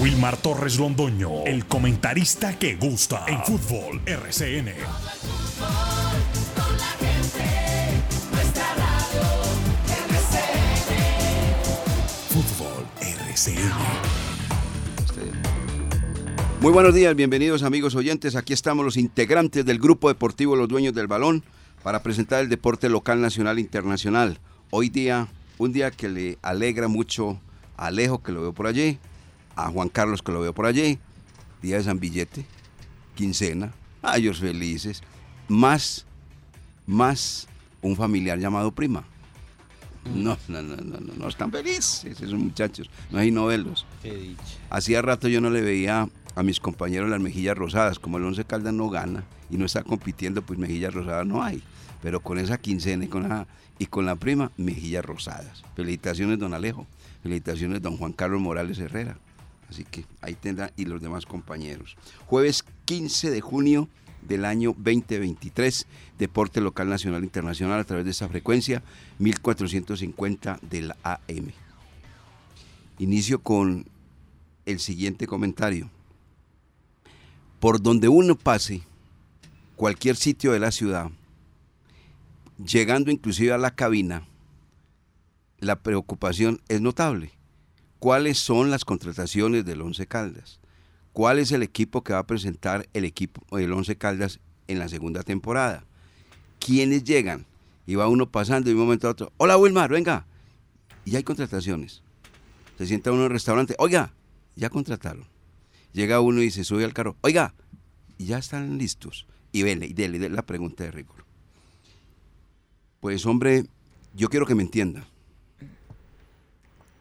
Wilmar Torres Londoño, el comentarista que gusta en fútbol RCN. Fútbol RCN. Muy buenos días, bienvenidos amigos oyentes. Aquí estamos los integrantes del grupo deportivo Los Dueños del Balón para presentar el deporte local, nacional e internacional. Hoy día, un día que le alegra mucho a Alejo, que lo veo por allí, a Juan Carlos, que lo veo por allí, día de San Billete, quincena, a ellos felices, más, más un familiar llamado prima. No, no, no, no, no, no están felices esos muchachos, no hay novelos. Hacía rato yo no le veía a mis compañeros las mejillas rosadas, como el Once Caldas no gana y no está compitiendo, pues mejillas rosadas no hay. Pero con esa quincena y con la, y con la prima, mejillas rosadas. Felicitaciones, don Alejo. Felicitaciones, don Juan Carlos Morales Herrera. Así que ahí tendrá y los demás compañeros. Jueves 15 de junio del año 2023, Deporte Local Nacional Internacional a través de esta frecuencia 1450 del AM. Inicio con el siguiente comentario. Por donde uno pase, cualquier sitio de la ciudad, llegando inclusive a la cabina, la preocupación es notable. ¿Cuáles son las contrataciones del Once Caldas? ¿Cuál es el equipo que va a presentar el equipo el Once Caldas en la segunda temporada? ¿Quiénes llegan? Y va uno pasando de un momento a otro. Hola Wilmar, venga. Y hay contrataciones. Se sienta uno en el restaurante. Oiga, ya contrataron. Llega uno y se sube al carro. Oiga, ya están listos. Y ven, y dele la pregunta de rigor. Pues hombre, yo quiero que me entienda.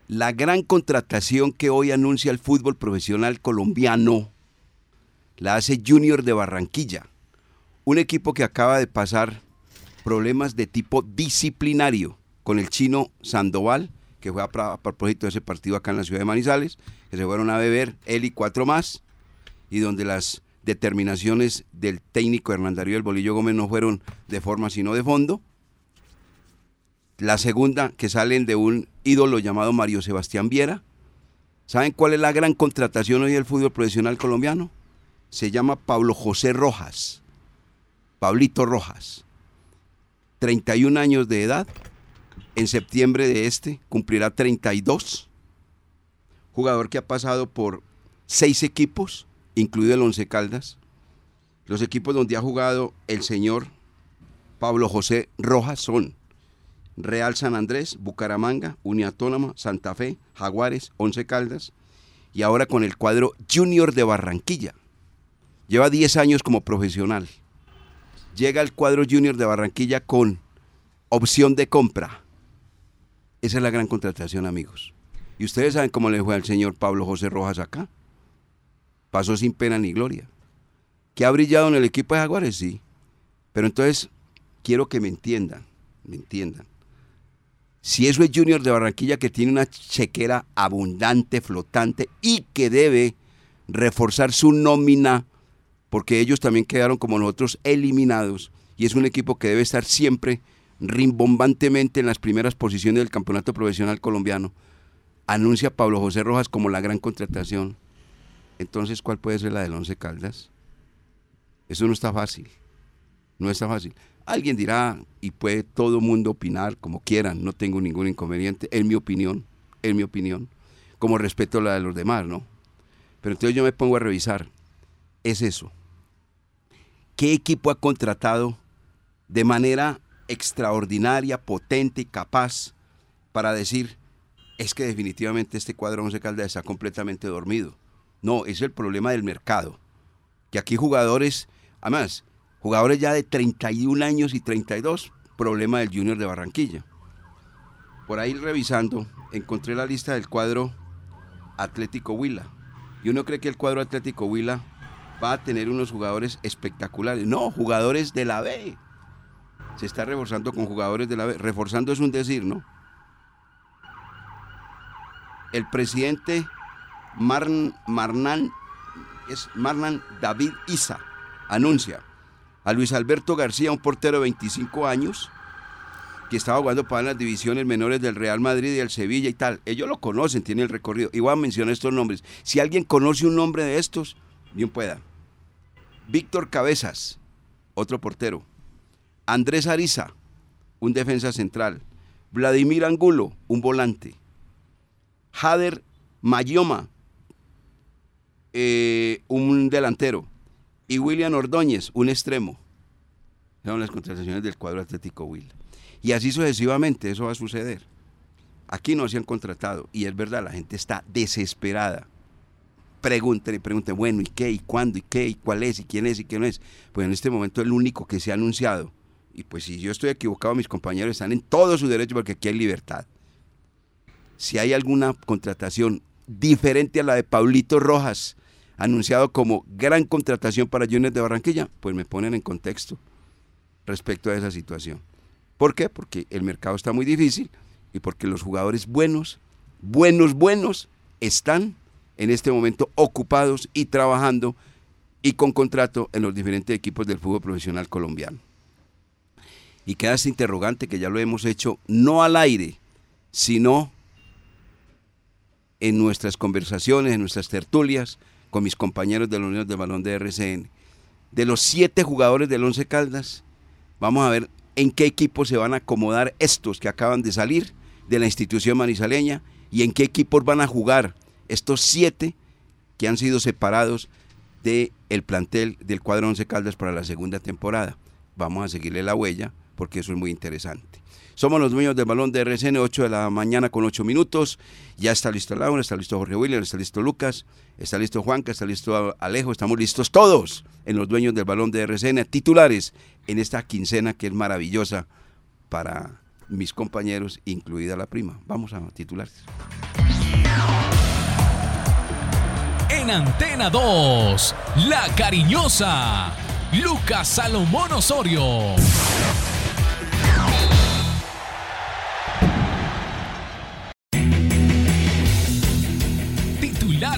La gran contratación que hoy anuncia el fútbol profesional colombiano la hace Junior de Barranquilla, un equipo que acaba de pasar problemas de tipo disciplinario con el chino Sandoval, que fue a, propósito de ese partido acá en la ciudad de Manizales, que se fueron a beber él y cuatro más, y donde las determinaciones del técnico Hernán Darío del Bolillo Gómez no fueron de forma sino de fondo. La segunda, que salen de un ídolo llamado Mario Sebastián Viera. ¿Saben cuál es la gran contratación hoy del fútbol profesional colombiano? Se llama Pablo José Rojas. Pablito Rojas. 31 años de edad. En septiembre de este cumplirá 32. Jugador que ha pasado por seis equipos, incluido el Once Caldas. Los equipos donde ha jugado el señor Pablo José Rojas son Real San Andrés, Bucaramanga, Uniautónoma, Santa Fe, Jaguares, Once Caldas y ahora con el cuadro Junior de Barranquilla. Lleva 10 años como profesional. Llega al cuadro Junior de Barranquilla con opción de compra. Esa es la gran contratación, amigos. ¿Y ustedes saben cómo le fue al señor Pablo José Rojas acá? Pasó sin pena ni gloria. ¿Que ha brillado en el equipo de Jaguares? Sí. Pero entonces, quiero que me entiendan, me entiendan. Si eso es Junior de Barranquilla que tiene una chequera abundante, flotante y que debe reforzar su nómina, porque ellos también quedaron como nosotros eliminados y es un equipo que debe estar siempre rimbombantemente en las primeras posiciones del campeonato profesional colombiano. Anuncia Pablo José Rojas como la gran contratación. Entonces, ¿cuál puede ser la del Once Caldas? Eso no está fácil. No está fácil. Alguien dirá, y puede todo mundo opinar como quieran, no tengo ningún inconveniente, en mi opinión, en mi opinión, como respeto a la de los demás, ¿no? Pero entonces yo me pongo a revisar, es eso. ¿Qué equipo ha contratado de manera extraordinaria, potente y capaz para decir, es que definitivamente este cuadro Once Caldas está completamente dormido? No, es el problema del mercado. Que aquí jugadores, además, jugadores ya de 31 años y 32, problema del Junior de Barranquilla. Por ahí revisando, encontré la lista del cuadro Atlético Huila. Y uno cree que el cuadro Atlético Huila va a tener unos jugadores espectaculares. No, jugadores de la B. Se está reforzando con jugadores de la B. Reforzando es un decir, ¿no? El presidente Marn, Marnan, es Marnan David Isa anuncia a Luis Alberto García, un portero de 25 años, que estaba jugando para las divisiones menores del Real Madrid y del Sevilla y tal. Ellos lo conocen, tienen el recorrido. Y voy a mencionar estos nombres. Si alguien conoce un nombre de estos, bien pueda. Víctor Cabezas, otro portero. Andrés Ariza, un defensa central. Vladimir Angulo, un volante. Jader Mayoma, eh, un delantero. Y William Ordóñez, un extremo. Son las contrataciones del cuadro Atlético Will. Y así sucesivamente, eso va a suceder. Aquí no se han contratado. Y es verdad, la gente está desesperada. Pregunten y bueno, ¿y qué? ¿Y cuándo? ¿Y qué? ¿Y cuál es? ¿Y quién es? ¿Y quién no es? Pues en este momento el único que se ha anunciado. Y pues si yo estoy equivocado, mis compañeros están en todo su derecho porque aquí hay libertad. Si hay alguna contratación diferente a la de Paulito Rojas, anunciado como gran contratación para Junior de Barranquilla, pues me ponen en contexto respecto a esa situación. ¿Por qué? Porque el mercado está muy difícil y porque los jugadores buenos, buenos, buenos, están en este momento ocupados y trabajando y con contrato en los diferentes equipos del fútbol profesional colombiano. Y queda este interrogante que ya lo hemos hecho no al aire, sino en nuestras conversaciones, en nuestras tertulias con mis compañeros de la Unión de Balón de RCN. De los siete jugadores del Once Caldas, vamos a ver en qué equipos se van a acomodar estos que acaban de salir de la institución manizaleña y en qué equipos van a jugar estos siete que han sido separados del el plantel del cuadro Once Caldas para la segunda temporada. Vamos a seguirle la huella porque eso es muy interesante. Somos los dueños del balón de RCN, 8 de la mañana con 8 minutos. Ya está listo Laura, está listo Jorge William, está listo Lucas, está listo Juanca, está listo Alejo, estamos listos todos en los dueños del balón de RCN, titulares en esta quincena que es maravillosa para mis compañeros, incluida la prima. Vamos a titulares. En Antena 2, La Cariñosa, Lucas Salomón Osorio.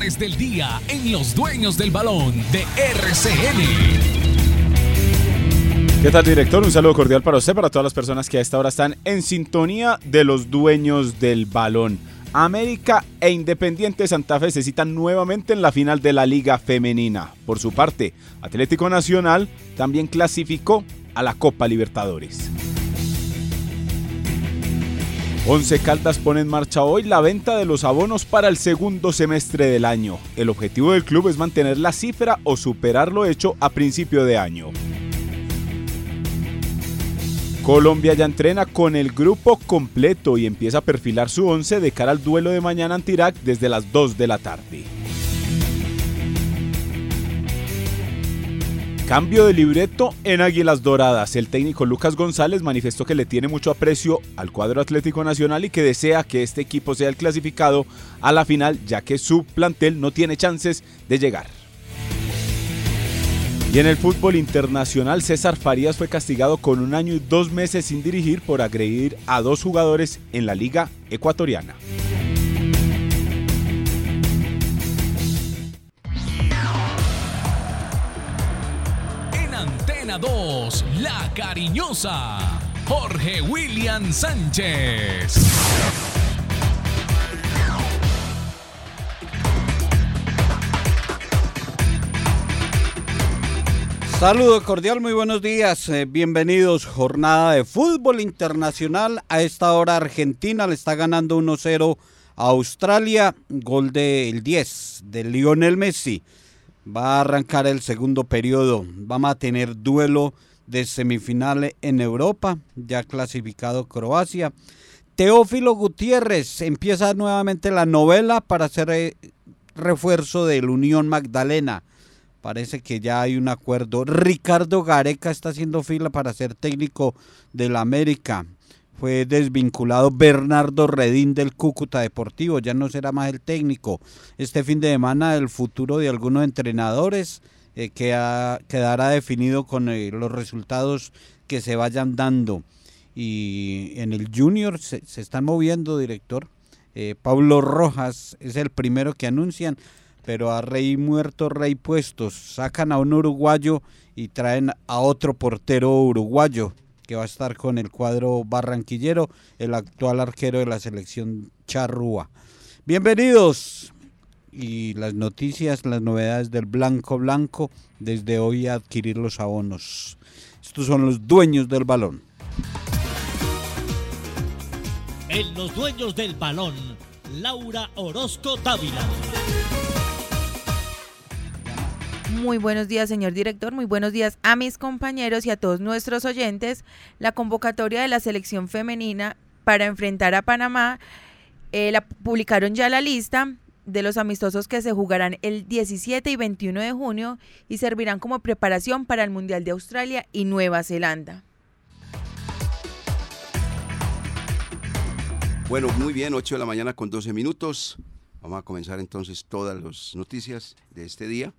Titulares del día en Los Dueños del Balón de RCN. ¿Qué tal, director? Un saludo cordial para usted, para todas las personas que a esta hora están en sintonía de los dueños del balón. América e Independiente Santa Fe se citan nuevamente en la final de la Liga Femenina. Por su parte, Atlético Nacional también clasificó a la Copa Libertadores. Once Caldas pone en marcha hoy la venta de los abonos para el segundo semestre del año. El objetivo del club es mantener la cifra o superar lo hecho a principio de año. Colombia ya entrena con el grupo completo y empieza a perfilar su once de cara al duelo de mañana ante Irak desde las 2 de la tarde. Cambio de libreto en Águilas Doradas. El técnico Lucas González manifestó que le tiene mucho aprecio al cuadro Atlético Nacional y que desea que este equipo sea el clasificado a la final ya que su plantel no tiene chances de llegar. Y en el fútbol internacional, César Farías fue castigado con un año y dos meses sin dirigir por agredir a dos jugadores en la liga ecuatoriana. Antena 2, La Cariñosa, Jorge William Sánchez. Saludo cordial, muy buenos días. eh, bienvenidos. Jornada de fútbol internacional. A esta hora Argentina le está ganando 1-0 a Australia. Gol del 10 de Lionel Messi. Va a arrancar el segundo periodo. Vamos a tener duelo de semifinales en Europa. Ya clasificado Croacia. Teófilo Gutiérrez empieza nuevamente la novela para hacer eh, refuerzo del Unión Magdalena. Parece que ya hay un acuerdo. Ricardo Gareca está haciendo fila para ser técnico del América. Fue desvinculado Bernardo Redín del Cúcuta Deportivo. Ya no será más el técnico. Este fin de semana el futuro de algunos entrenadores eh, que ha- quedará definido con eh, los resultados que se vayan dando. Y en el Junior se, se están moviendo, director. Eh, Pablo Rojas es el primero que anuncian pero a rey muerto, rey puestos. Sacan a un uruguayo y traen a otro portero uruguayo. Que va a estar con el cuadro barranquillero, el actual arquero de la selección charrúa. Bienvenidos y las noticias, las novedades del Blanco Blanco, desde hoy a adquirir los abonos. Estos son los dueños del balón. En los dueños del balón, Laura Orozco Dávila. Muy buenos días, señor director. Muy buenos días a mis compañeros y a todos nuestros oyentes. La convocatoria de la selección femenina para enfrentar a Panamá, eh, la publicaron ya la lista de los amistosos que se jugarán el 17 y 21 de junio y servirán como preparación para el Mundial de Australia y Nueva Zelanda. Bueno, muy bien, 8 de la mañana con 12 minutos. Vamos a comenzar entonces todas las noticias de este día,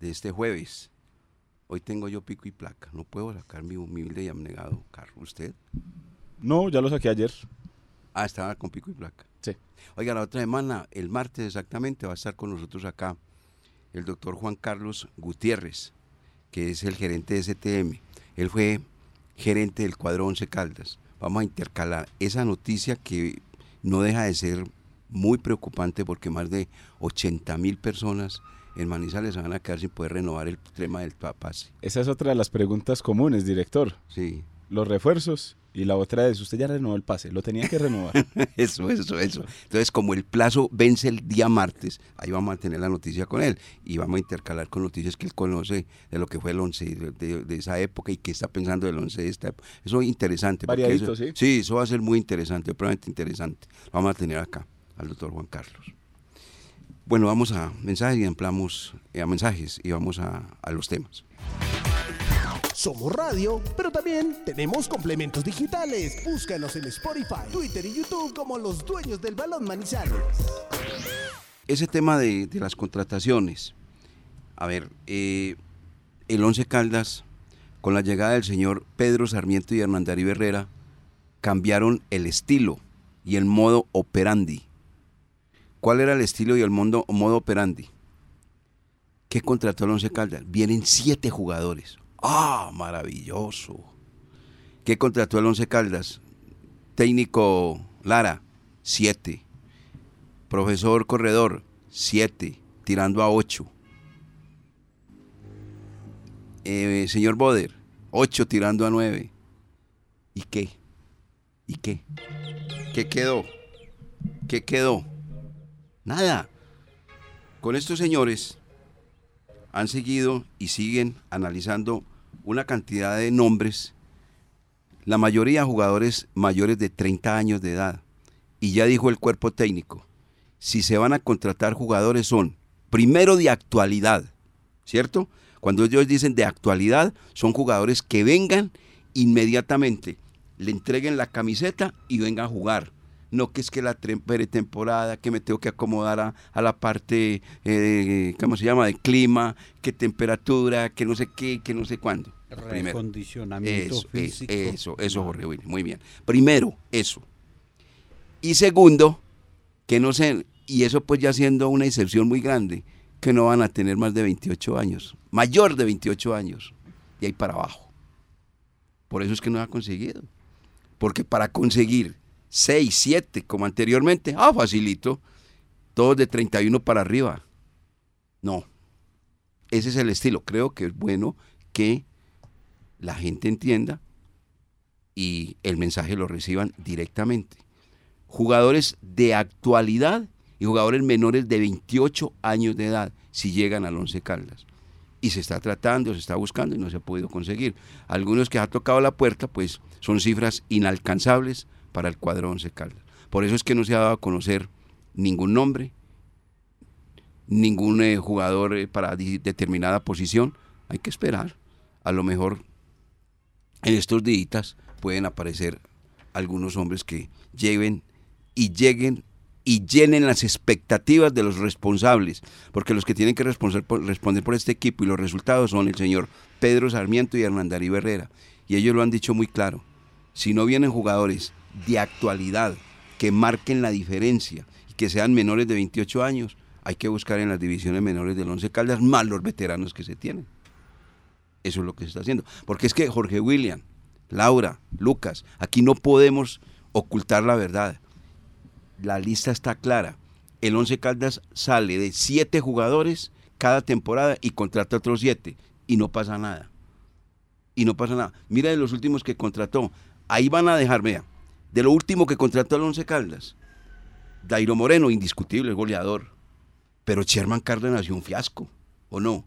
de este jueves. Hoy tengo yo pico y placa. No puedo sacar mi humilde y abnegado carro. ¿Usted? No, ya lo saqué ayer. Ah, estaba con pico y placa. Sí. Oiga, la otra semana, el martes exactamente, va a estar con nosotros acá el doctor Juan Carlos Gutiérrez, que es el gerente de STM. Él fue gerente del cuadro Once Caldas. Vamos a intercalar esa noticia que no deja de ser muy preocupante porque más de 80 mil personas en Manizales se van a quedar sin poder renovar el tema del pase. Esa es otra de las preguntas comunes, director. Sí. Los refuerzos y la otra es, usted ya renovó el pase, lo tenía que renovar. eso, eso, eso. Entonces, como el plazo vence el día martes, ahí vamos a tener la noticia con él y vamos a intercalar con noticias que él conoce de lo que fue el 11 de, de esa época y qué está pensando del 11 de esta época. Eso es interesante. Variadito, eso- ¿sí? Sí, eso va a ser muy interesante, probablemente interesante. Lo Vamos a tener acá al doctor Juan Carlos. Bueno, vamos a mensajes y ampliamos eh, a mensajes y vamos a, a los temas. Somos radio, pero también tenemos complementos digitales. Búscanos en Spotify, Twitter y YouTube como los dueños del balón Manizales. ese tema de, de las contrataciones, a ver, eh, el Once Caldas, con la llegada del señor Pedro Sarmiento y Hernán Darío Herrera, cambiaron el estilo y el modo operandi. ¿Cuál era el estilo y el modo, modo operandi? ¿Qué contrató el Once Caldas? Vienen siete jugadores. ¡Ah, maravilloso! ¿Qué contrató el Once Caldas? Técnico Lara, siete. Profesor Corredor, 7, tirando a 8. señor Boder, 8 tirando a 9. ¿Y qué? ¿Y qué? ¿Qué quedó? ¿Qué quedó? Nada. Con estos señores han seguido y siguen analizando una cantidad de nombres, la mayoría jugadores mayores de 30 años de edad. Y ya dijo el cuerpo técnico, si se van a contratar jugadores son primero de actualidad, ¿cierto? Cuando ellos dicen de actualidad, son jugadores que vengan inmediatamente, le entreguen la camiseta y vengan a jugar. No que es que la pretemporada, que me tengo que acomodar a, a la parte, eh, ¿cómo se llama?, de clima, que temperatura, que no sé qué, que no sé cuándo. Primero. Recondicionamiento Eso, físico. eso, eso, eso, Jorge Willy, muy bien. Primero, eso. Y segundo, que no sé, y eso pues ya siendo una excepción muy grande, que no van a tener más de 28 años, mayor de 28 años, y ahí para abajo. Por eso es que no ha conseguido. Porque para conseguir 6, 7, como anteriormente, ah, facilito, todos de 31 para arriba. No. Ese es el estilo. Creo que es bueno que la gente entienda y el mensaje lo reciban directamente. Jugadores de actualidad y jugadores menores de 28 años de edad, si llegan al Once Caldas. Y se está tratando, se está buscando y no se ha podido conseguir. Algunos que ha tocado la puerta, pues son cifras inalcanzables para el cuadro Once Caldas. Por eso es que no se ha dado a conocer ningún nombre, ningún eh, jugador eh, para determinada posición. Hay que esperar. A lo mejor en estos días pueden aparecer algunos hombres que lleven y lleguen y llenen las expectativas de los responsables, porque los que tienen que responder responder por este equipo y los resultados son el señor Pedro Sarmiento y Hernán Darío Herrera. Y ellos lo han dicho muy claro. Si no vienen jugadores de actualidad que marquen la diferencia y que sean menores de 28 años, hay que buscar en las divisiones menores del Once Caldas más los veteranos que se tienen. Eso es lo que se está haciendo. Porque es que Jorge William, Laura, Lucas, aquí no podemos ocultar la verdad. La lista está clara. El Once Caldas sale de siete jugadores cada temporada y contrata otros siete y no pasa nada. Y no pasa nada. Mira de los últimos que contrató. Ahí van a dejar, vea, de lo último que contrató el Once Caldas. Dairo Moreno, indiscutible, goleador. Pero Sherman Cárdenas y un fiasco, ¿o no?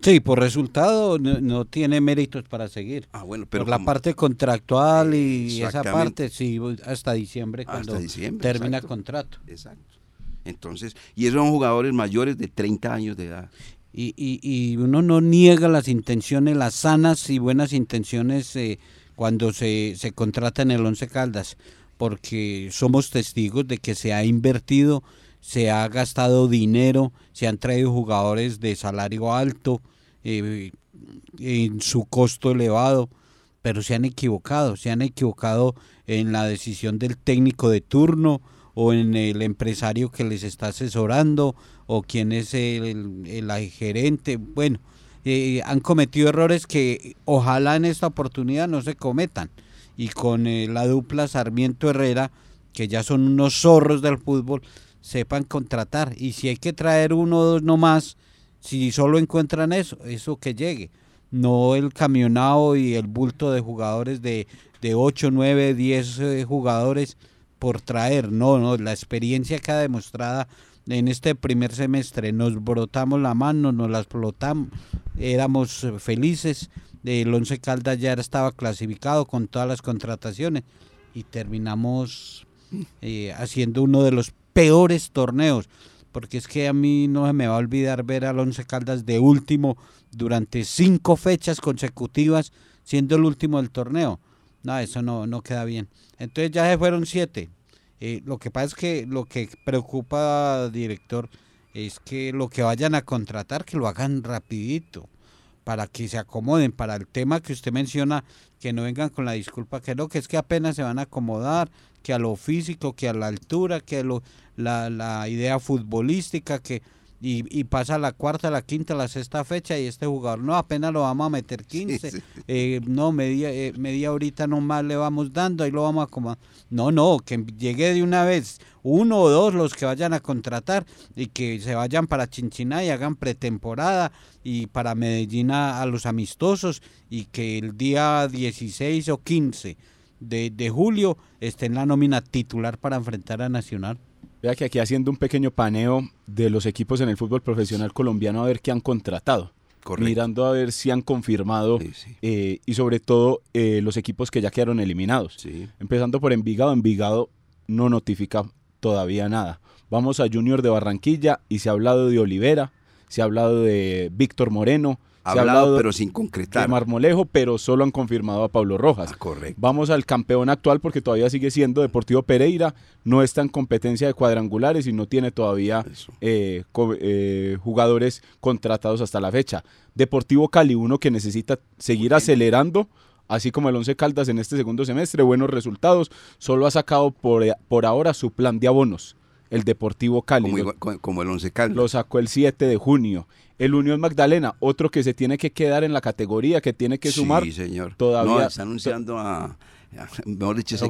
Sí, por resultado no, no tiene méritos para seguir. Ah, bueno, pero por la como- parte contractual y esa parte, sí, hasta diciembre Hasta cuando diciembre, termina exacto. contrato. Exacto. Entonces, y esos son jugadores mayores de 30 años de edad. Y, y, y uno no niega las intenciones, las sanas y buenas intenciones eh, cuando se, se contrata en el Once Caldas, porque somos testigos de que se ha invertido, se ha gastado dinero, se han traído jugadores de salario alto, eh, en su costo elevado, pero se han equivocado, se han equivocado en la decisión del técnico de turno o en el empresario que les está asesorando o quién es el, el- el gerente. Bueno, eh, han cometido errores que ojalá en esta oportunidad no se cometan. Y con eh, la dupla Sarmiento Herrera, que ya son unos zorros del fútbol, sepan contratar. Y si hay que traer uno o dos nomás, si solo encuentran eso, eso que llegue. No el camionado y el bulto de jugadores de, de 8, 9, 10 eh, jugadores por traer. No, no, la experiencia que ha demostrada en este primer semestre. Nos brotamos la mano, nos la explotamos, éramos eh, felices. El Once Caldas ya estaba clasificado con todas las contrataciones y terminamos eh, haciendo uno de los peores torneos. Porque es que a mí no se me va a olvidar ver al Once Caldas de último durante cinco fechas consecutivas, siendo el último del torneo. No, eso no, no queda bien. Entonces ya se fueron siete. Eh, lo que pasa es que lo que preocupa, director, es que lo que vayan a contratar, que lo hagan rapidito, para que se acomoden, para el tema que usted menciona, que no vengan con la disculpa que no, que es que apenas se van a acomodar, que a lo físico, que a la altura, que a lo, la, la idea futbolística, que y, y pasa la cuarta, la quinta, la sexta fecha y este jugador, no, apenas lo vamos a meter 15, sí. eh, no, media, eh, media horita nomás le vamos dando, ahí lo vamos a acomodar. No, no, que llegue de una vez uno o dos los que vayan a contratar y que se vayan para Chinchiná y hagan pretemporada y para Medellín a, a los amistosos y que el día 16 o 15 de, de julio esté en la nómina titular para enfrentar a Nacional. Vea que aquí haciendo un pequeño paneo de los equipos en el fútbol profesional colombiano a ver qué han contratado. Correcto. Mirando a ver si han confirmado Sí, sí. eh, y sobre todo eh, los equipos que ya quedaron eliminados. Sí. Empezando por Envigado, Envigado no notifica todavía nada. Vamos a Junior de Barranquilla y se ha hablado de Olivera, se ha hablado de Víctor Moreno, ha Hablado, hablado pero sin de concretar. Marmolejo, pero solo han confirmado a Pablo Rojas. Ah, correcto. Vamos al campeón actual porque todavía sigue siendo Deportivo Pereira, no está en competencia de cuadrangulares y no tiene todavía eh, co- eh, jugadores contratados hasta la fecha. Deportivo Cali, uno que necesita seguir acelerando, así como el Once Caldas en este segundo semestre, buenos resultados, solo ha sacado por, por ahora su plan de abonos, el Deportivo Cali. Como, Lo- como el Once Caldas. lo sacó el 7 de junio. El Unión Magdalena, otro que se tiene que quedar en la categoría, que tiene que sumar. Sí, señor. todavía- No, está anunciando a, a- mejor dicho, ese-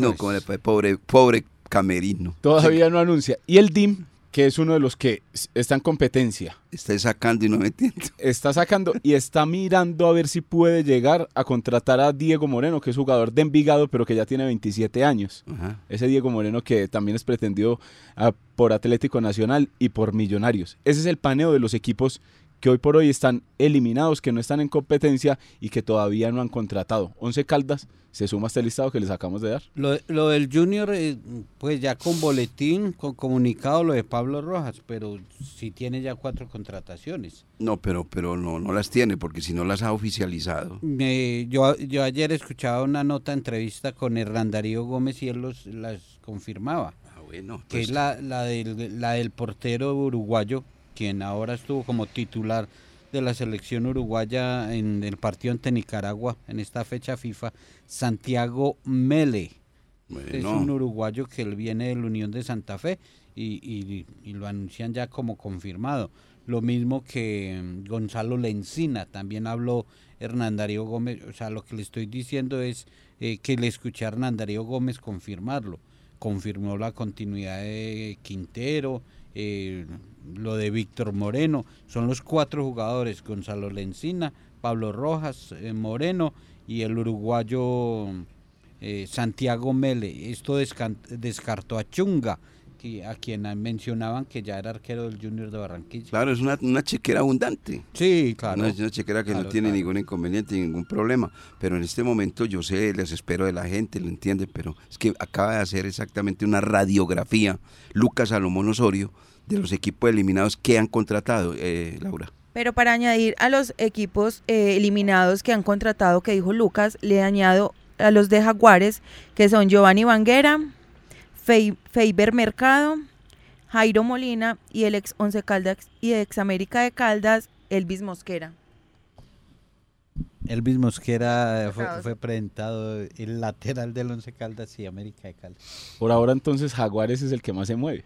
no, pobre, pobre camerino. Todavía no anuncia. Y el DIM, que es uno de los que está en competencia, Está sacando y no metiendo. está sacando y está mirando a ver si puede llegar a contratar a Diego Moreno, que es jugador de Envigado, pero que ya tiene 27 años. Ajá. Ese Diego Moreno que también es pretendido ah, por Atlético Nacional y por Millonarios. Ese es el paneo de los equipos que hoy por hoy están eliminados, que no están en competencia y que todavía no han contratado. Once Caldas se suma a este listado que les acabamos de dar. Lo, lo del Junior, eh, pues ya con boletín, con comunicado lo de Pablo Rojas, pero sí tiene ya cuatro contrataciones. No, pero, pero no, no las tiene, porque si no las ha oficializado. Eh, yo, yo ayer escuchaba una nota, entrevista con Hernán Darío Gómez y él los, las confirmaba, Ah, bueno, que pues, es la, la, del, la del portero uruguayo, quien ahora estuvo como titular de la selección uruguaya en el partido ante Nicaragua en esta fecha FIFA, Santiago Mele. Es un uruguayo que viene de la Unión de Santa Fe y, y- y lo anuncian ya como confirmado. Lo mismo que mm, Gonzalo Lencina, también habló Hernán Darío Gómez, o sea, lo que le estoy diciendo es eh, que le escuché a Hernán Darío Gómez confirmarlo. Confirmó la continuidad de Quintero, eh, lo de Víctor Moreno. Son los cuatro jugadores, Gonzalo Lencina, Pablo Rojas, eh, Moreno y el uruguayo eh, Santiago Mele. Esto descartó a Chunga, que, a quien mencionaban que ya era arquero del Junior de Barranquilla. Claro, es una, una chequera abundante. Sí, claro. Una, una chequera que no tiene claro. ningún inconveniente, ningún problema. Pero en este momento yo sé, les espero de la gente, lo entiende, pero es que acaba de hacer exactamente una radiografía Lucas Salomón Osorio de los equipos eliminados que han contratado, eh, Laura. Pero para añadir a los equipos eh, eliminados que han contratado, que dijo Lucas, le añado a los de Jaguares, que son Giovanni Vanguera, Feiber Mercado, Jairo Molina y el ex Once Caldas y ex América de Caldas, Elvis Mosquera. Elvis Mosquera fue, Acabas. fue presentado el lateral del Once Caldas y América de Caldas. Por ahora entonces Jaguares es el que más se mueve.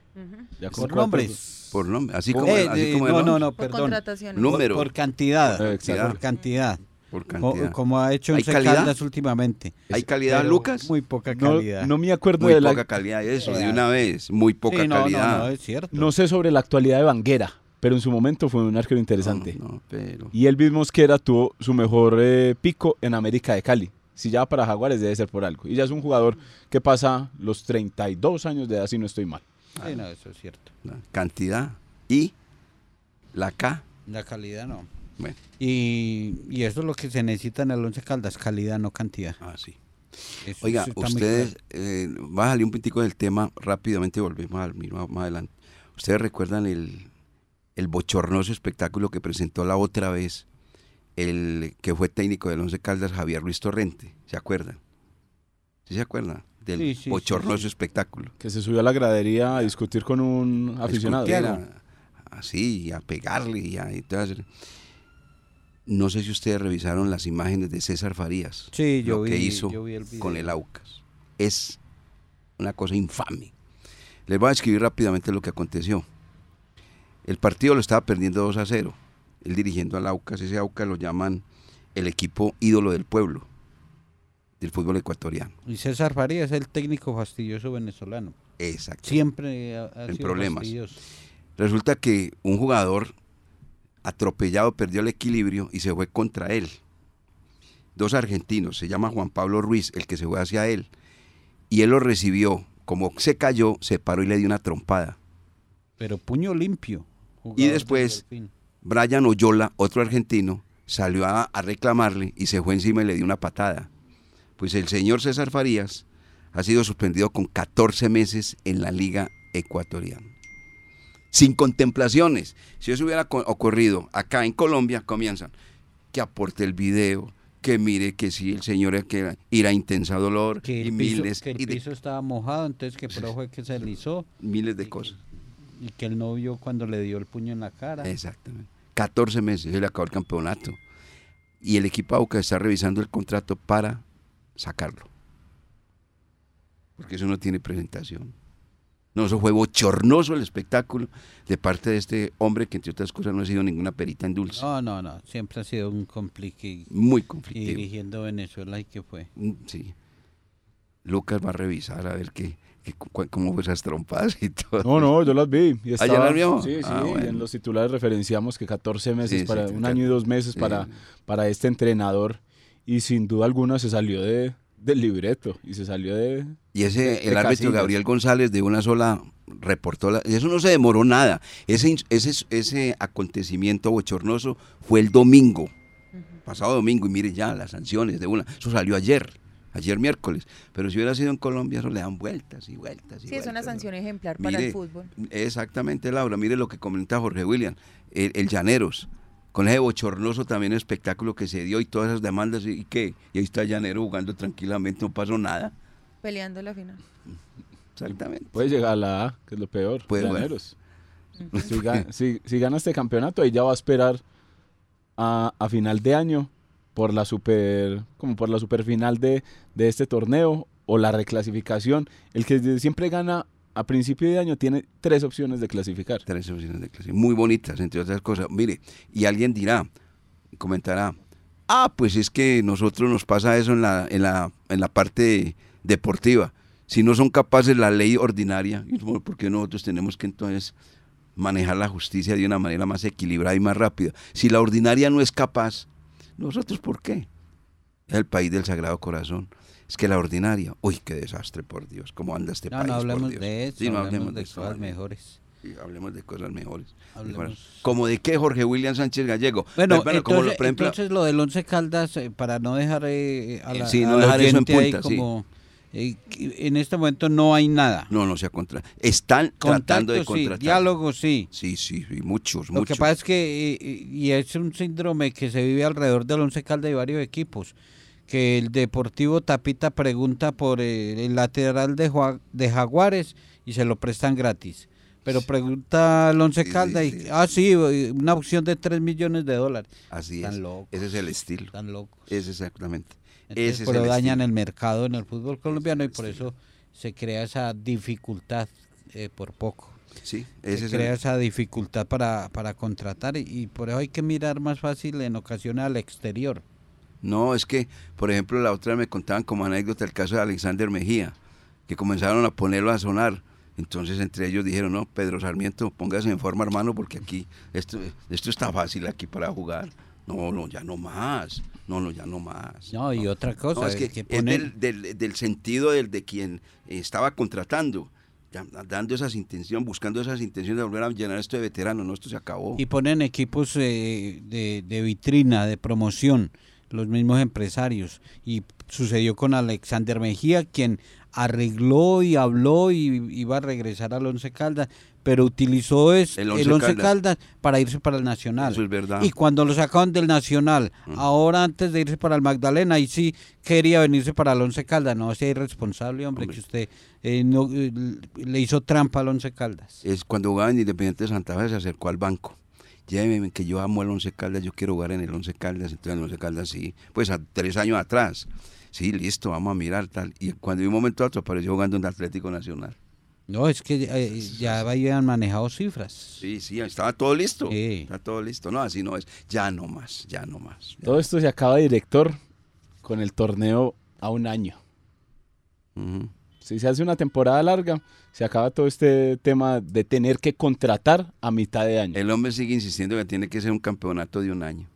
Ya con Por nombres. Por nombre, así como, Eh, así eh, como el no, no, no, Por perdón. contrataciones. Número. Por, por cantidad. Eh, exacto. Por cantidad. Por Co- cantidad. Como ha hecho ¿Hay calidad? Caldas últimamente. ¿Hay calidad, Lucas? Muy poca No, calidad. no me acuerdo Muy de la, poca calidad, eso, de una vez, muy poca Sí, no, no, calidad. no, es cierto. no sé sobre la actualidad de Vanguera, pero en su momento fue un arquero interesante. No, no, pero... Y Elvis Mosquera tuvo su mejor eh, pico en América de Cali. Si ya para Jaguares debe ser por algo. Y ya es un jugador que pasa los 32 años de edad, si no estoy mal. Sí, no, eso es cierto. la Cantidad y la K, La calidad no. Bueno, Y, y eso es lo que se necesita en el Once Caldas, calidad, no cantidad. así. Eso- Oiga, eso ustedes, eh, va a salir un poquitico del tema, rápidamente volvemos al mismo más adelante. ¿Ustedes recuerdan el, el bochornoso espectáculo que presentó la otra vez el que fue técnico del Once Caldas, Javier Luis Torrente? ¿Se acuerdan? ¿Sí se acuerdan? Del Sí, sí, sí, bochornoso sí. espectáculo. Que se subió a la gradería a discutir con un aficionado. A- así, a pegarle y a y todo eso. No sé si ustedes revisaron las imágenes de César Farías. Sí, yo lo vi, que hizo yo vi el video. con el Aucas. Es una cosa infame. Les voy a describir rápidamente lo que aconteció. El partido lo estaba perdiendo 2 a 0. Él dirigiendo al Aucas. Ese Aucas lo llaman el equipo ídolo del pueblo, del fútbol ecuatoriano. Y César Farías es el técnico fastidioso venezolano. Exacto. Siempre ha, ha En sido problemas. fastidioso. Resulta que un jugador atropellado perdió el equilibrio y se fue contra él. Dos argentinos, se llama Juan Pablo Ruiz, el que se fue hacia él. Y él lo recibió. Como se cayó, se paró y le dio una trompada. Pero puño limpio. Y después-. Brian Oyola, otro argentino, salió a, a reclamarle y se fue encima y le dio una patada. Pues el señor César Farías ha sido suspendido con 14 meses en la Liga Ecuatoriana. Sin contemplaciones. Si eso hubiera ocurrido acá en Colombia, comienzan que aporte el video, que mire que si el señor es que ir a intensa dolor Que y el, piso, miles, que el y de- piso estaba mojado, entonces que por fue que se deslizó miles de cosas. y que el novio cuando le dio el puño en la cara. Exactamente. 14 meses, se le acabó el campeonato. Y el equipo AUCA está revisando el contrato para sacarlo. Porque eso no tiene presentación. No, eso fue bochornoso el espectáculo de parte de este hombre que, entre otras cosas, no ha sido ninguna perita en dulce. No, no, no. Siempre ha sido un complique Muy y conflictivo. dirigiendo Venezuela y que fue. Mm, Sí. Lucas va a revisar a ver qué, cómo fue esas trompadas y todo. No, no, yo las vi. Y ¿ya estaba- las vio? Sí, sí. Ah, y en los titulares referenciamos que 14 meses Sí, para sí, un año y dos meses Sí. para, para este entrenador. Y sin duda alguna se salió de, del libreto y se salió de... Y ese, de el árbitro casillas. Gabriel González de una sola reportó, la- y eso no se demoró nada. Ese, ese, ese acontecimiento bochornoso fue el domingo, pasado domingo, y mire ya las sanciones de una. Eso salió ayer, ayer miércoles. Pero si hubiera sido en Colombia, eso le dan vueltas y vueltas. Y Sí, es una vueltas, ¿no? sanción ejemplar para Mire, el fútbol. Exactamente, Laura. Mire lo que comenta Jorge William, el, el Llaneros, con ese bochornoso también espectáculo que se dio y todas esas demandas. ¿Y qué? Y ahí está Llanero jugando tranquilamente, no pasó nada. Peleando la final. Exactamente. Puede llegar a la A, que es lo peor. Pues, bueno. Llaneros. Si, ga- si- si gana este campeonato, ahí ya va a esperar a, a final de año por la super, como por la super final de, de este torneo o la reclasificación. El que siempre gana a principio de año tiene tres opciones de clasificar. Tres opciones de clasificar. Muy bonitas, entre otras cosas. Mire, y alguien dirá, comentará, ah, pues es que nosotros nos pasa eso en la, en la, en la parte deportiva. Si no son capaces la ley ordinaria, ¿por qué nosotros tenemos que entonces manejar la justicia de una manera más equilibrada y más rápida? Si la ordinaria no es capaz, ¿nosotros por qué? Es el país del Sagrado Corazón. Es que la ordinaria, uy, qué desastre, por Dios, cómo anda este No, país. no por hablemos Dios. de eso, Sí, no hablemos de eso, cosas hablemos. mejores. Sí, hablemos de cosas mejores. Hablemos. Como de qué Jorge William Sánchez Gallego. Bueno, como entonces, lo- por ejemplo, entonces lo del Once Caldas, eh, para no dejar eh, a la, Sí, no al dejar eso en oyente ahí punta, sí. Eh, en este momento no hay nada. no, no se ha contra. Están tratando de Contacto sí, contratar. diálogo sí. Sí, sí, sí, muchos, Lo muchos. que pasa es que, eh, y es un síndrome que se vive alrededor del Once Caldas y varios equipos, que el Deportivo Tapita pregunta por eh, el lateral de, Jaguares y se lo prestan gratis. Pero pregunta al Once Caldas y, ah, sí, una opción de 3 millones de dólares. Así Están es. locos. Ese es el estilo. Están locos. Es exactamente. Ese es pero el dañan estilo. el mercado en el fútbol colombiano y por estilo. eso se crea esa dificultad eh, por poco. Sí, Se es crea el, esa dificultad para, para contratar y, y por eso hay que mirar más fácil en ocasiones al exterior. No, es que, por ejemplo, la otra me contaban como anécdota el caso de Alexander Mejía, que comenzaron a ponerlo a sonar. Entonces entre ellos dijeron, no, Pedro Sarmiento, póngase en forma, hermano, porque aquí esto, esto está fácil aquí para jugar. No, no, ya no más. No, no, ya no más. No, y otra cosa, No, es que, que es del, del- del sentido del, de quien estaba contratando, ya, dando esas intenciones, buscando esas intenciones de volver a llenar esto de veteranos. No, esto se acabó. y ponen equipos eh, de, de vitrina, de promoción, los mismos empresarios. Y sucedió con Alexander Mejía, quien arregló y habló y iba a regresar al Once Caldas, pero utilizó es, El el Once Caldas. Caldas. para irse para el Nacional. Eso es verdad. Y cuando lo sacaron del Nacional, Mm. ahora antes de irse para el Magdalena, ahí sí quería venirse para el Once Caldas. No, sea irresponsable, hombre, Hombre. que usted eh, no, eh, le hizo trampa al Once Caldas. es cuando jugaba en Independiente de Santa Fe se acercó al banco. Lléveme, que yo amo el Once Caldas, yo quiero jugar en el Once Caldas, entonces en el Once Caldas sí, pues a tres años atrás. Sí, listo, vamos a mirar tal. Y cuando de un momento a otro apareció jugando en el Atlético Nacional. No, es que eh, ya habían manejado cifras. Sí, sí, estaba todo listo. Sí. Está todo listo. No, así no es. Ya no más, ya no más. ya. Todo esto se acaba director con el torneo a un año. Ujú. Si se hace una temporada larga, se acaba todo este tema de tener que contratar a mitad de año. El hombre sigue insistiendo que tiene que ser un campeonato de un año.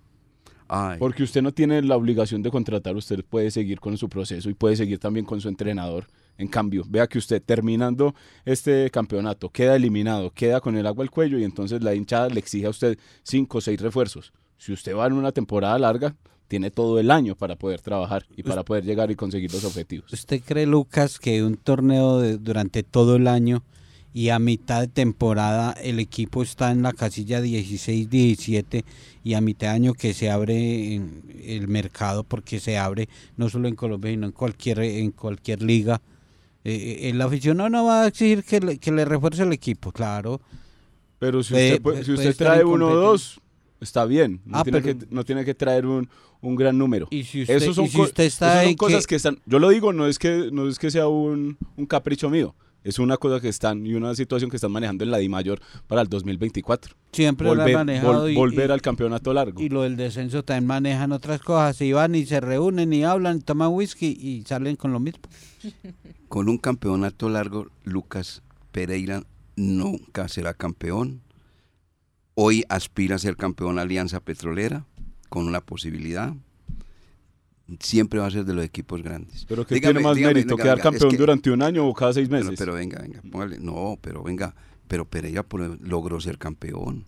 Ay, Porque usted no tiene la obligación de contratar, usted puede seguir con su proceso y puede seguir también con su entrenador. En cambio, vea que usted terminando este campeonato queda eliminado, queda con el agua al cuello y entonces la hinchada le exige a usted cinco o seis refuerzos. Si usted va en una temporada larga, tiene todo el año para poder trabajar y para poder llegar y conseguir los objetivos. ¿Usted cree, Lucas, que un torneo de- durante todo el año y a mitad de temporada el equipo está en la casilla 16-17 y a mitad de año que se abre en el mercado, porque se abre no solo en Colombia, sino en cualquier, en cualquier liga? eh, el aficionado no va a exigir que le, que le refuerce el equipo, claro. Pero si Puede- usted, puede- puede- si usted trae uno o dos, está bien. No, Ah, tiene, pero- que, no tiene que traer un, un gran número. Y si usted, Esos son, y si usted está son en cosas que- que... están. Yo lo digo, no es que, no es que sea un, un capricho mío. Es una cosa que están y una situación que están manejando en la Di Mayor para el 2024. siempre lo han Volver, manejado vol- y- volver y- al campeonato largo. Y lo del descenso también manejan otras cosas. Y van y se reúnen y hablan, toman whisky y salen con lo mismo. con un campeonato largo, Lucas Pereira nunca será campeón. Hoy aspira a ser campeón Alianza Petrolera, con una posibilidad. Siempre va a ser de los equipos grandes. Pero que tiene más dígame, mérito, venga, quedar venga, es campeón que- durante un año o cada seis Pero, meses. pero venga, venga, póngale. No, pero venga, pero Pereira logró ser campeón.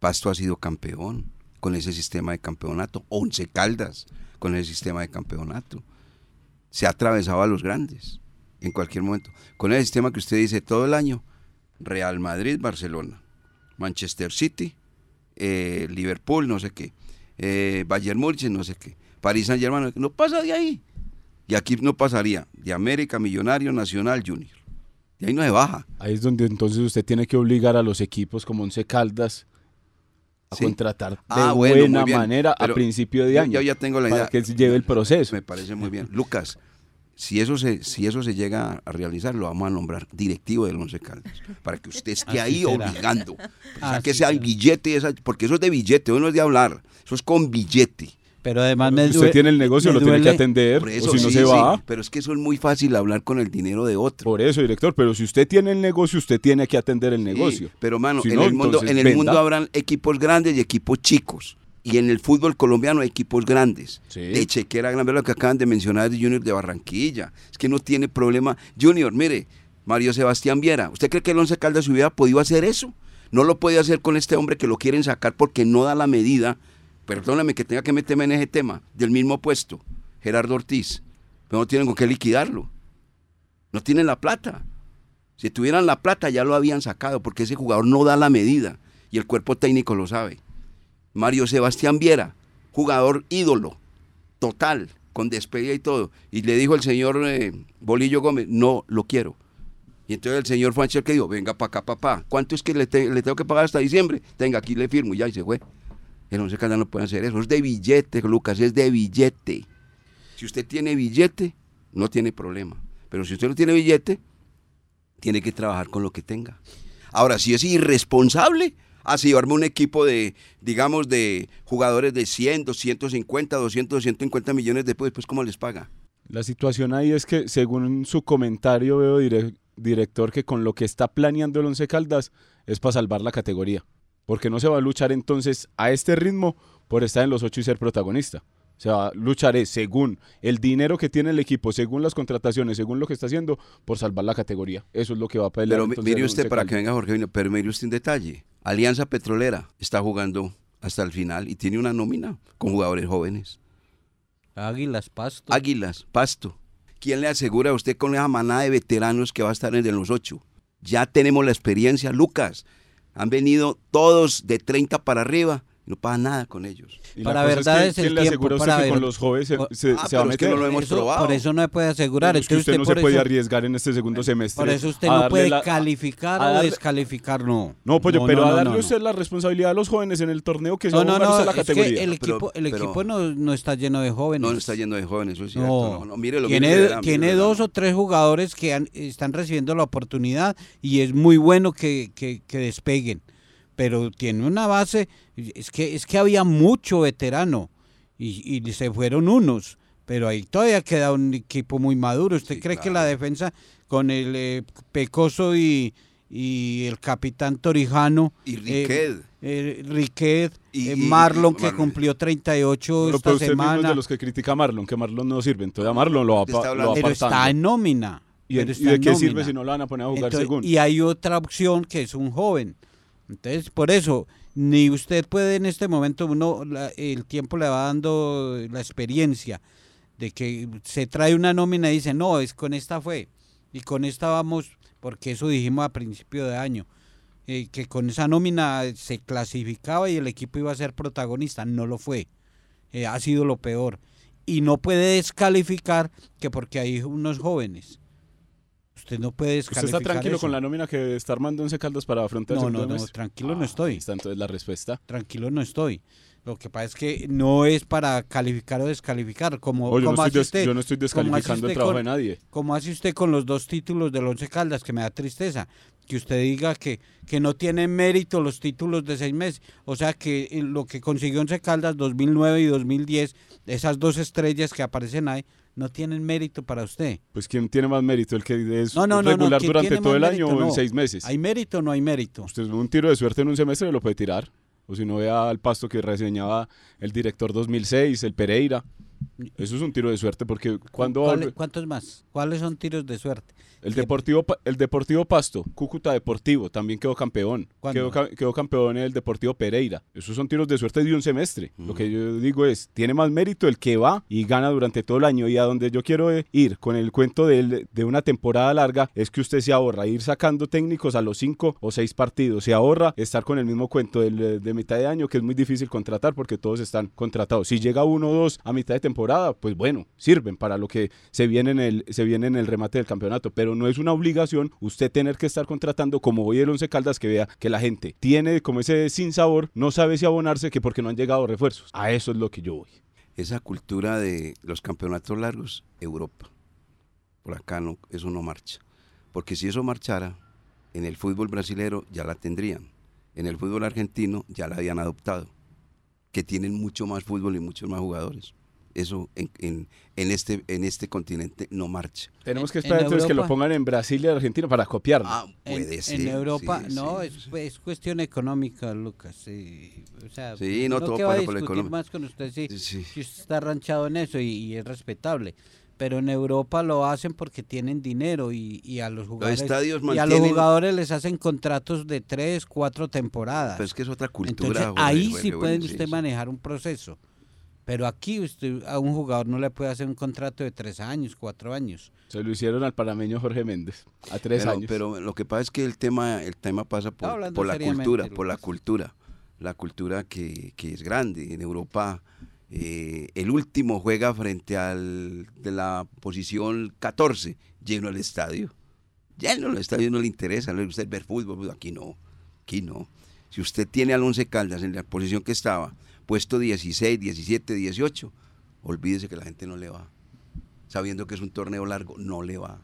Pasto ha sido campeón con ese sistema de campeonato. Once Caldas con ese sistema de campeonato. Se ha atravesado a los grandes en cualquier momento. Con el sistema que usted dice todo el año, Real Madrid, Barcelona, Manchester City, eh, Liverpool, no sé qué, eh, Bayern Múnich, no sé qué, París Saint Germain, no pasa de ahí. Y aquí no pasaría de América, Millonario, Nacional, Junior. Y ahí no se baja. Ahí es donde entonces usted tiene que obligar a los equipos como Once Caldas a Sí. contratar de Ah, bueno, buena manera a principio de año. yo ya tengo la para idea. que se lleve el proceso. Me parece muy bien. Lucas, si eso se, si eso se llega a realizar, lo vamos a nombrar directivo del Once Caldas, para que usted esté Así ahí será. obligando. O sea, Así que sea será. billete, esa- porque eso es de billete, hoy no es de hablar, eso es con billete. Pero además me usted tiene el negocio, lo tiene que atender, Por o eso si no sí, se sí, va. pero es que eso es muy fácil hablar con el dinero de otro. Por eso, director, pero si usted tiene el negocio, usted tiene que atender el Sí, negocio. pero mano, Si en no, el mundo, en el mundo habrán equipos grandes y equipos chicos. Y en el fútbol colombiano hay equipos grandes. Sí. De Chequera, gran lo que acaban de mencionar de Junior de Barranquilla. Es que no tiene problema. Junior, mire, Mario Sebastián Viera, ¿usted cree que el Once Caldas hubiera podido hacer eso? No lo puede hacer con este hombre que lo quieren sacar porque no da la medida. Perdóname que tenga que meterme en ese tema, del mismo puesto, Gerardo Ortiz. Pero no tienen con qué liquidarlo. No tienen la plata. Si tuvieran la plata ya lo habían sacado porque ese jugador no da la medida y el cuerpo técnico lo sabe. Mario Sebastián Viera, jugador ídolo, total, con despedida y todo. Y le dijo el señor eh, Bolillo Gómez, no lo quiero. Y entonces el señor Fancher que dijo, venga para acá, papá, ¿cuánto es que le, te- le tengo que pagar hasta diciembre? Tenga, aquí le firmo y ya, y se fue. El Once Caldas no puede hacer eso, es de billete, Lucas, es de billete. Si usted tiene billete, no tiene problema. Pero si usted no tiene billete, tiene que trabajar con lo que tenga. Ahora, si es irresponsable, así llevarme un equipo de, digamos, de jugadores de 100, 250, 200, 250 millones después, pues ¿cómo les paga? La situación ahí es que, según su comentario, veo, dire- director, que con lo que está planeando el Once Caldas es para salvar la categoría. Porque no se va a luchar entonces a este ritmo por estar en los ocho y ser protagonista. Se va a luchar es, según el dinero que tiene el equipo, según las contrataciones, según lo que está haciendo, por salvar la categoría. Eso es lo que va a pelear. Pero entonces, mire usted, para que venga Jorge, Vino, pero mire usted un detalle. Alianza Petrolera está jugando hasta el final y tiene una nómina con jugadores jóvenes. Águilas, Pasto. Águilas, Pasto. ¿Quién le asegura a usted con esa manada de veteranos que va a estar en los ocho? Ya tenemos la experiencia, Lucas. Han venido todos de 30 para arriba no pasa nada con ellos. Y Para verdad que, es el ¿quién le tiempo a usted para que con los jóvenes se, se- Ah, se va a pero es que no lo hemos Eso- probado. Por eso no me puede asegurar. Es que Entonces usted no se puede eso- arriesgar en este segundo semestre. Por eso usted a no darle puede la- calificar a o darle- descalificar, no. No, pollo, No, pero no, a no, darle no, no. usted la responsabilidad a los jóvenes en el torneo que se No, va a no, no, la es que categoría. el Pero- equipo, el pero- equipo no, no está lleno de jóvenes. No, no está yendo de jóvenes, eso es cierto. No, mírelo, tiene, dos o tres jugadores que han- están recibiendo la oportunidad y es muy bueno que despeguen. Pero tiene una base, es que, es que había mucho veterano y, y se fueron unos, pero ahí todavía queda un equipo muy maduro. ¿Usted Sí, cree que claro. la defensa con el eh, Pecoso y, y el capitán Torijano, Y eh, Riquet. eh, Riquet, Y- eh, Marlon y que Marlon. cumplió 38 Pero esta pues usted mismo es semana? de los que critica a Marlon, que Marlon no sirve. Entonces a Marlon lo va, Usted está pa- lo pero está en nómina. ¿Y, pero y está de en qué sirve nómina. si no lo van a poner a jugar Entonces, según? Y hay otra opción que es un joven. Entonces, por eso, ni usted puede en este momento, uno la- el tiempo le va dando la experiencia de que se trae una nómina y dice, no, es con esta fue. Y con esta vamos, porque eso dijimos a principio de año, eh, que con esa nómina se clasificaba y el equipo iba a ser protagonista. No lo fue. Eh, ha sido lo peor. Y no puede descalificar que porque hay unos jóvenes. Usted no puede ¿Usted descalificar está tranquilo eso. con la nómina que está armando Once Caldas para afrontar No, no, no, tranquilo no Ah, estoy. Está entonces la respuesta. Tranquilo no estoy. Lo que pasa es que no es para calificar o descalificar, como, Oye, yo no como estoy hace des- usted. yo no estoy descalificando el usted trabajo con- de nadie. Como hace usted con los dos títulos del Once Caldas, que me da tristeza. Que usted diga que, que no tienen mérito los títulos de seis meses. O sea que eh, lo que consiguió Once Caldas 2009 y 2010, esas dos estrellas que aparecen ahí, no tienen mérito para usted. Pues ¿quién tiene más mérito? ¿El que es No, no, no, no, regular ¿quién durante todo el año mérito? o en No. seis meses? ¿Hay mérito o no hay mérito? Usted un tiro de suerte en un semestre lo puede tirar. O si no vea al pasto que reseñaba el director 2006, el Pereira. Eso es un tiro de suerte porque cuando ¿Cuál- ¿Cuántos más? ¿Cuáles son tiros de suerte? El Deportivo el Deportivo Pasto, Cúcuta Deportivo, también quedó campeón. Quedó, quedó campeón el Deportivo Pereira. Esos son tiros de suerte de un semestre. Lo que yo digo es, tiene más mérito el que va y gana durante todo el año. Y a donde yo quiero ir con el cuento del- de una temporada larga es que usted se ahorra ir sacando técnicos a los cinco o seis partidos. Se ahorra estar con el mismo cuento del- de mitad de año, que es muy difícil contratar porque todos están contratados. Si llega uno o dos a mitad de temporada, pues bueno, sirven para lo que se viene en el, se viene en el remate del campeonato. Pero no es una obligación usted tener que estar contratando como hoy el Once Caldas que vea que la gente tiene como ese sin sabor, no sabe si abonarse que porque no han llegado refuerzos. A eso es lo que yo voy. Esa cultura de los campeonatos largos, Europa. por acá no, eso no marcha. Porque si eso marchara, en el fútbol brasilero ya la tendrían. En el fútbol argentino ya la habían adoptado. Que tienen mucho más fútbol y muchos más jugadores. Eso en, en- en este, en este continente no marcha. Tenemos que En- esperar en entonces que lo Europa- pongan en Brasil y Argentina para copiarlo. Ah, En, puede en ser. Europa, sí, no, sí, es, sí. es cuestión económica, Lucas. Sí, o sea, Sí, no, todo que va a pasa por la discutir economía. más con usted si, Sí, sí. si usted está ranchado en eso y, y es respetable. Pero en Europa lo hacen porque tienen dinero y, y a los jugadores estadios y a los jugadores les hacen contratos de tres, cuatro temporadas. Pero es que es otra cultura. Entonces ahí Jorge, sí bueno, pueden usted sí. manejar un proceso. Pero aquí usted a un jugador no le puede hacer un contrato de tres años, cuatro años. Se lo hicieron al panameño Jorge Méndez a tres pero, años. pero lo que pasa es que el tema, el tema pasa por, la cultura, por la cultura, la cultura que, que es grande. En Europa, eh, el último juega frente al de la posición 14, lleno el estadio. Lleno el estadio no le interesa, no le gusta ver fútbol, pues aquí no, aquí no. Si usted tiene al Once Caldas en la posición que estaba, puesto 16, 17, 18, olvídese que la gente no le va. Sabiendo que es un torneo largo, no le va.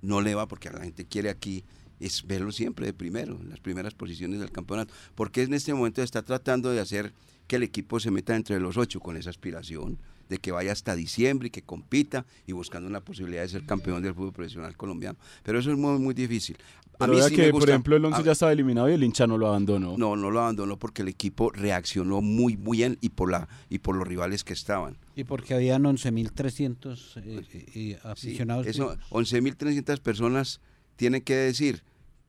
No le va porque la gente quiere aquí es verlo siempre de primero, en las primeras posiciones del campeonato. Porque en este momento está tratando de hacer que el equipo se meta entre los ocho con esa aspiración de que vaya hasta diciembre y que compita y buscando una posibilidad de ser campeón del fútbol profesional colombiano. Pero eso es muy, muy difícil. A Pero mí vea sí que, me por ejemplo, el Once a- ya estaba eliminado y el hincha no lo abandonó. no, no lo abandonó porque el equipo reaccionó muy muy bien y por la y por los rivales que estaban. Y porque habían 11.300 eh, eh, Sí, aficionados. eso, 11.300 personas tienen que decir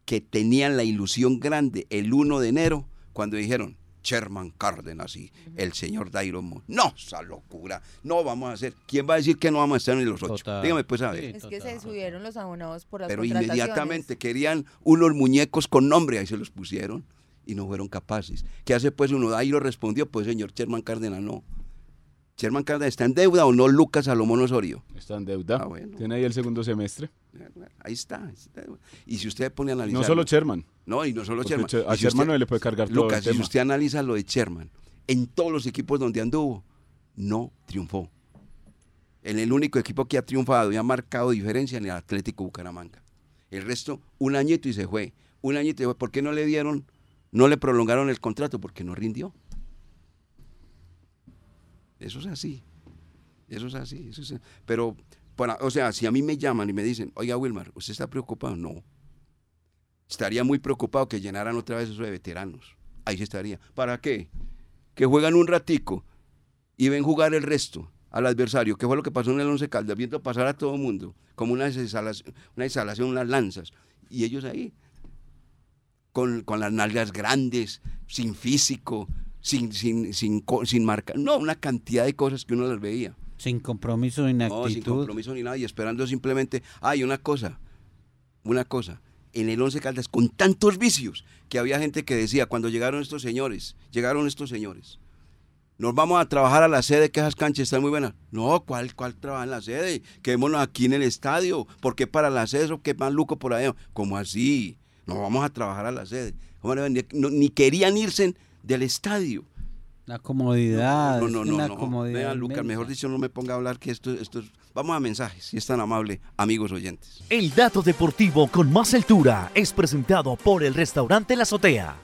que tenían la ilusión grande el 1 de enero cuando dijeron Sherman Cárdenas y el señor Dairo Mo- No, esa locura. No vamos a hacer. ¿Quién va a decir que no vamos a estar en los ocho? Total. Dígame pues a ver. Sí. Es que se subieron los abonados por las Pero contrataciones. inmediatamente querían unos muñecos con nombre, ahí se los pusieron y no fueron capaces. ¿Qué hace pues uno? Dairo respondió, pues señor Sherman Cárdenas, no. Sherman Cárdenas está en deuda o no Lucas Salomón Osorio. Está en deuda. Ah, bueno. Tiene ahí el segundo semestre. Ahí está. Y si usted pone a analizar. No solo Sherman. No, y no solo Sherman. A si Sherman usted- no le puede cargar todo Lucas, el si usted analiza lo de Sherman, en todos los equipos donde anduvo, no triunfó. En el único equipo que ha triunfado y ha marcado diferencia en el Atlético Bucaramanga. El resto, un añito y se fue. Un añito y se fue. ¿Por qué no le dieron, no le prolongaron el contrato? Porque no rindió. Eso es así. Eso es así. Eso es- Pero, para, o sea, si a mí me llaman y me dicen, oiga, Wilmar, ¿usted está preocupado? No. Estaría muy preocupado que llenaran otra vez eso de veteranos. Ahí sí estaría. ¿Para qué? Que juegan un ratico y ven jugar el resto al adversario, que fue lo que pasó en el Once Caldas, viendo pasar a todo mundo, como una exhalación, una unas lanzas. Y ellos ahí, con, con las nalgas grandes, sin físico, sin, sin, sin, sin marca. No, una cantidad de cosas que uno las veía. Sin compromiso ni No, sin compromiso ni nada, y esperando simplemente, hay una cosa, una cosa, en el Once Caldas, con tantos vicios, que había gente que decía, cuando llegaron estos señores, llegaron estos señores, nos vamos a trabajar a la sede, que esas canchas están muy buenas. No, ¿cuál, cuál trabaja en la sede? Quedémonos aquí en el estadio, ¿por qué para la sede? Eso, ¿Qué más luco por ahí? ¿Cómo así? No vamos a trabajar a la sede. ¿Cómo le- Ni, no- ni querían irse del estadio. La comodidad. No, no, no, no. comodidad Vea, Lucas, mejor dicho, no me ponga a hablar que esto, esto es... Vamos a mensajes, si es tan amable, amigos oyentes. El dato deportivo con más altura es presentado por el restaurante La Azotea.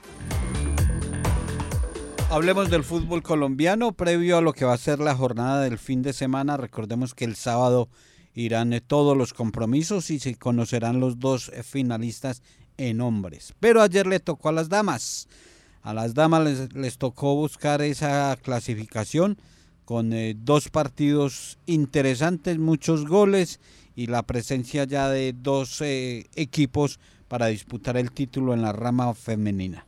Hablemos del fútbol colombiano previo a lo que va a ser la jornada del fin de semana. Recordemos que el sábado irán eh, todos los compromisos y se conocerán los dos eh, finalistas en hombres. Pero ayer le tocó a las damas. A las damas les, tocó buscar esa clasificación con eh, dos partidos interesantes, muchos goles y la presencia ya de dos eh, equipos para disputar el título en la rama femenina.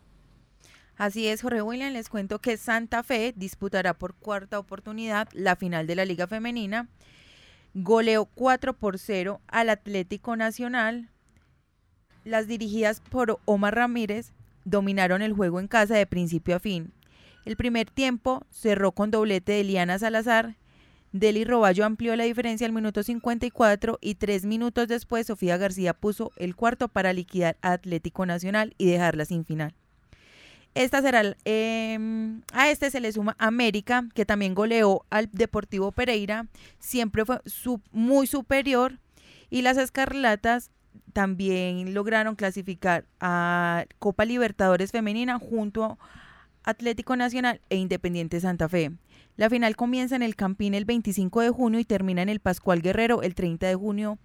Así es, Jorge William, les cuento que Santa Fe disputará por cuarta oportunidad la final de la Liga Femenina. Goleó 4 por 0 al Atlético Nacional. Las dirigidas por Omar Ramírez dominaron el juego en casa de principio a fin. El primer tiempo cerró con doblete de Liana Salazar. Deli Roballo amplió la diferencia al minuto 54 y tres minutos después Sofía García puso el cuarto para liquidar a Atlético Nacional y dejarla sin final. Esta será, em, a este se le suma América, que también goleó al Deportivo Pereira, siempre fue muy superior Y las Escarlatas también lograron clasificar a Copa Libertadores Femenina junto a Atlético Nacional e Independiente Santa Fe. La final comienza en el Campín el 25 de junio y termina en el Pascual Guerrero el 30 de junio.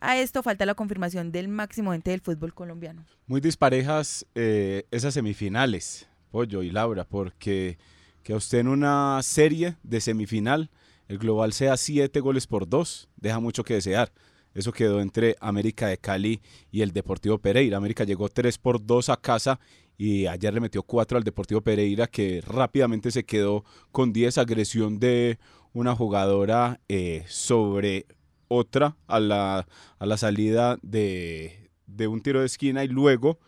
A esto falta la confirmación del máximo ente del fútbol colombiano. Muy disparejas eh, esas semifinales, Pollo y Laura, porque que usted en una serie de semifinal el global sea siete goles por dos, deja mucho que desear. Eso quedó entre América de Cali y el Deportivo Pereira. América llegó 3 por 2 a casa y ayer le metió 4 al Deportivo Pereira que rápidamente se quedó con 10 agresión de una jugadora eh, sobre otra a la, a la salida de, de un tiro de esquina y luego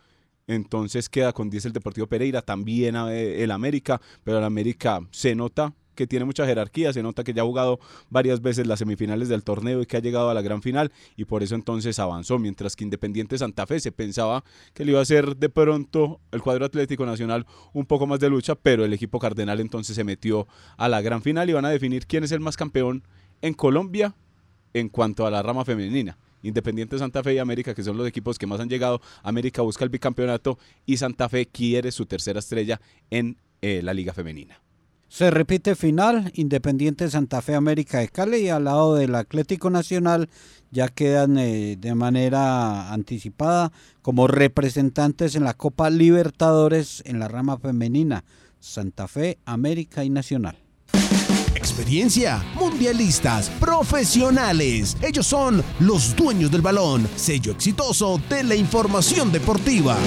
entonces queda con 10 el Deportivo Pereira, también eh, el América, pero el América se nota que tiene mucha jerarquía, se nota que ya ha jugado varias veces las semifinales del torneo y que ha llegado a la gran final y por eso entonces avanzó, mientras que Independiente Santa Fe se pensaba que le iba a hacer de pronto el cuadro Atlético Nacional un poco más de lucha, pero el equipo cardenal entonces se metió a la gran final y van a definir quién es el más campeón en Colombia en cuanto a la rama femenina. Independiente Santa Fe y América, que son los equipos que más han llegado. América busca el bicampeonato y Santa Fe quiere su tercera estrella en eh, la Liga Femenina. Se repite final, Independiente Santa Fe América de Cali y al lado del Atlético Nacional ya quedan eh, de manera anticipada como representantes en la Copa Libertadores en la rama femenina, Santa Fe, América y Nacional. Experiencia, mundialistas, profesionales. Ellos son los dueños del balón, sello exitoso de la información deportiva.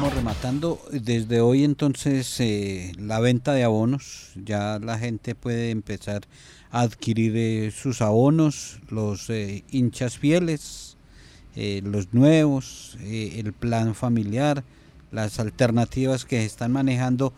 Vamos rematando desde hoy entonces eh, la venta de abonos. Ya la gente puede empezar a adquirir eh, sus abonos, los eh, hinchas fieles, los nuevos, el plan familiar, las alternativas que están manejando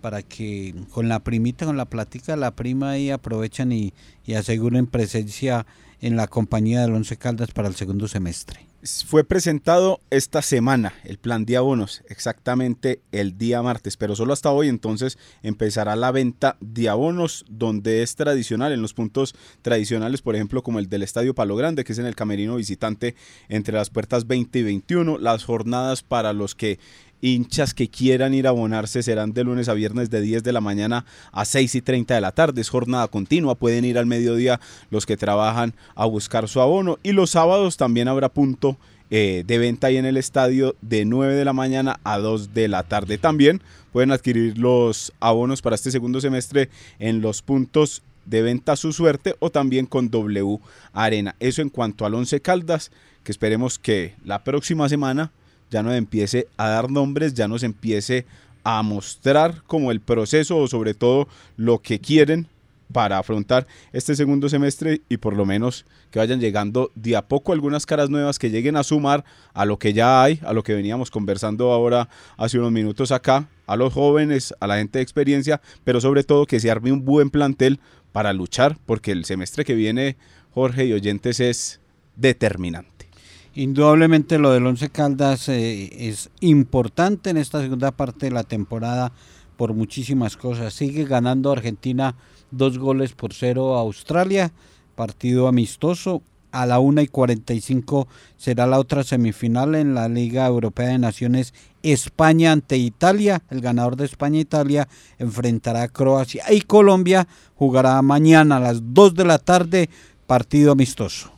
para que con la primita, con la plática, la prima ahí aprovechan y, y aseguren presencia en la compañía del Once Caldas para el segundo semestre. Fue presentado esta semana el plan de abonos, exactamente el día martes, pero solo hasta hoy entonces empezará la venta de abonos donde es tradicional, en los puntos tradicionales, por ejemplo, como el del Estadio Palo Grande, que es en el camerino visitante entre las puertas 20 y 21, las jornadas para los que hinchas que quieran ir a abonarse serán de lunes a viernes de 10 de la mañana a 6 y 30 de la tarde. Es jornada continua, pueden ir al mediodía los que trabajan a buscar su abono y los sábados también habrá punto eh, de venta ahí en el estadio de 9 de la mañana a 2 de la tarde. También pueden adquirir los abonos para este segundo semestre en los puntos de venta su suerte o también con W Arena. Eso en cuanto al 11 Caldas, que esperemos que la próxima semana ya nos empiece a dar nombres, ya nos empiece a mostrar como el proceso o sobre todo lo que quieren para afrontar este segundo semestre y por lo menos que vayan llegando de a poco algunas caras nuevas que lleguen a sumar a lo que ya hay, a lo que veníamos conversando ahora hace unos minutos acá, a los jóvenes, a la gente de experiencia, pero sobre todo que se arme un buen plantel para luchar, porque el semestre que viene, Jorge y oyentes, es determinante. Indudablemente lo del Once Caldas eh, es importante en esta segunda parte de la temporada por muchísimas cosas. Sigue ganando Argentina dos goles por cero a Australia, partido amistoso. A la 1 y 45 será la otra semifinal en la Liga Europea de Naciones España ante Italia. El ganador de España-Italia enfrentará a Croacia y Colombia jugará mañana a las 2 de la tarde partido amistoso.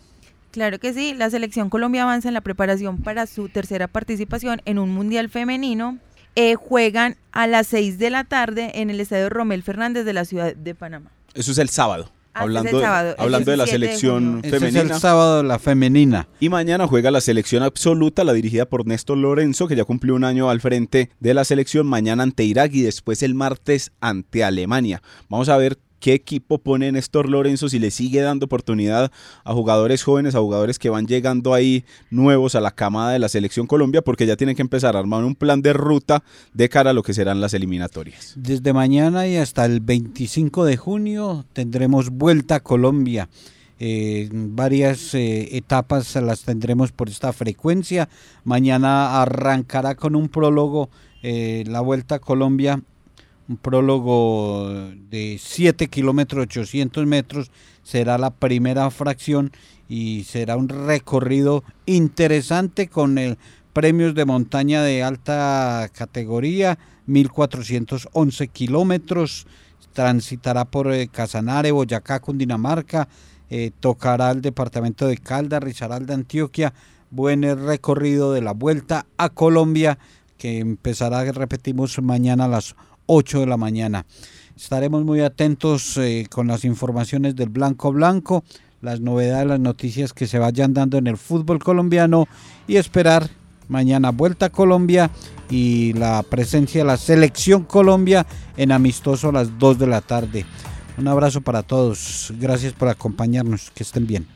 Claro que sí, la selección Colombia avanza en la preparación para su tercera participación en un Mundial Femenino. Eh, juegan a las 6 de la tarde en el Estadio Romel Fernández de la ciudad de Panamá. Eso es el sábado. Ah, hablando, el sábado, de, el hablando de la 17 de selección junio. Ese es femenina. el sábado la femenina. Y mañana juega la selección absoluta, la dirigida por Néstor Lorenzo, que ya cumplió un año al frente de la selección, mañana ante Irak y después el martes ante Alemania. Vamos a ver qué equipo pone Néstor Lorenzo si le sigue dando oportunidad a jugadores jóvenes, a jugadores que van llegando ahí nuevos a la camada de la selección Colombia, porque ya tienen que empezar a armar un plan de ruta de cara a lo que serán las eliminatorias. Desde mañana y hasta el 25 de junio tendremos Vuelta a Colombia. Eh, varias eh, etapas las tendremos por esta frecuencia. Mañana arrancará con un prólogo eh, la Vuelta a Colombia un prólogo de 7 kilómetros 800 metros, será la primera fracción y será un recorrido interesante con el premios de montaña de alta categoría, 1411 kilómetros, transitará por eh, Casanare, Boyacá, Cundinamarca, eh, tocará el departamento de Calda, Risaralda, Antioquia, buen recorrido de la vuelta a Colombia que empezará, repetimos, mañana a las 8 de la mañana. Estaremos muy atentos eh, con las informaciones del Blanco Blanco, las novedades, las noticias que se vayan dando en el fútbol colombiano y esperar mañana vuelta a Colombia y la presencia de la selección Colombia en amistoso a las 2 de la tarde. Un abrazo para todos, gracias por acompañarnos, que estén bien.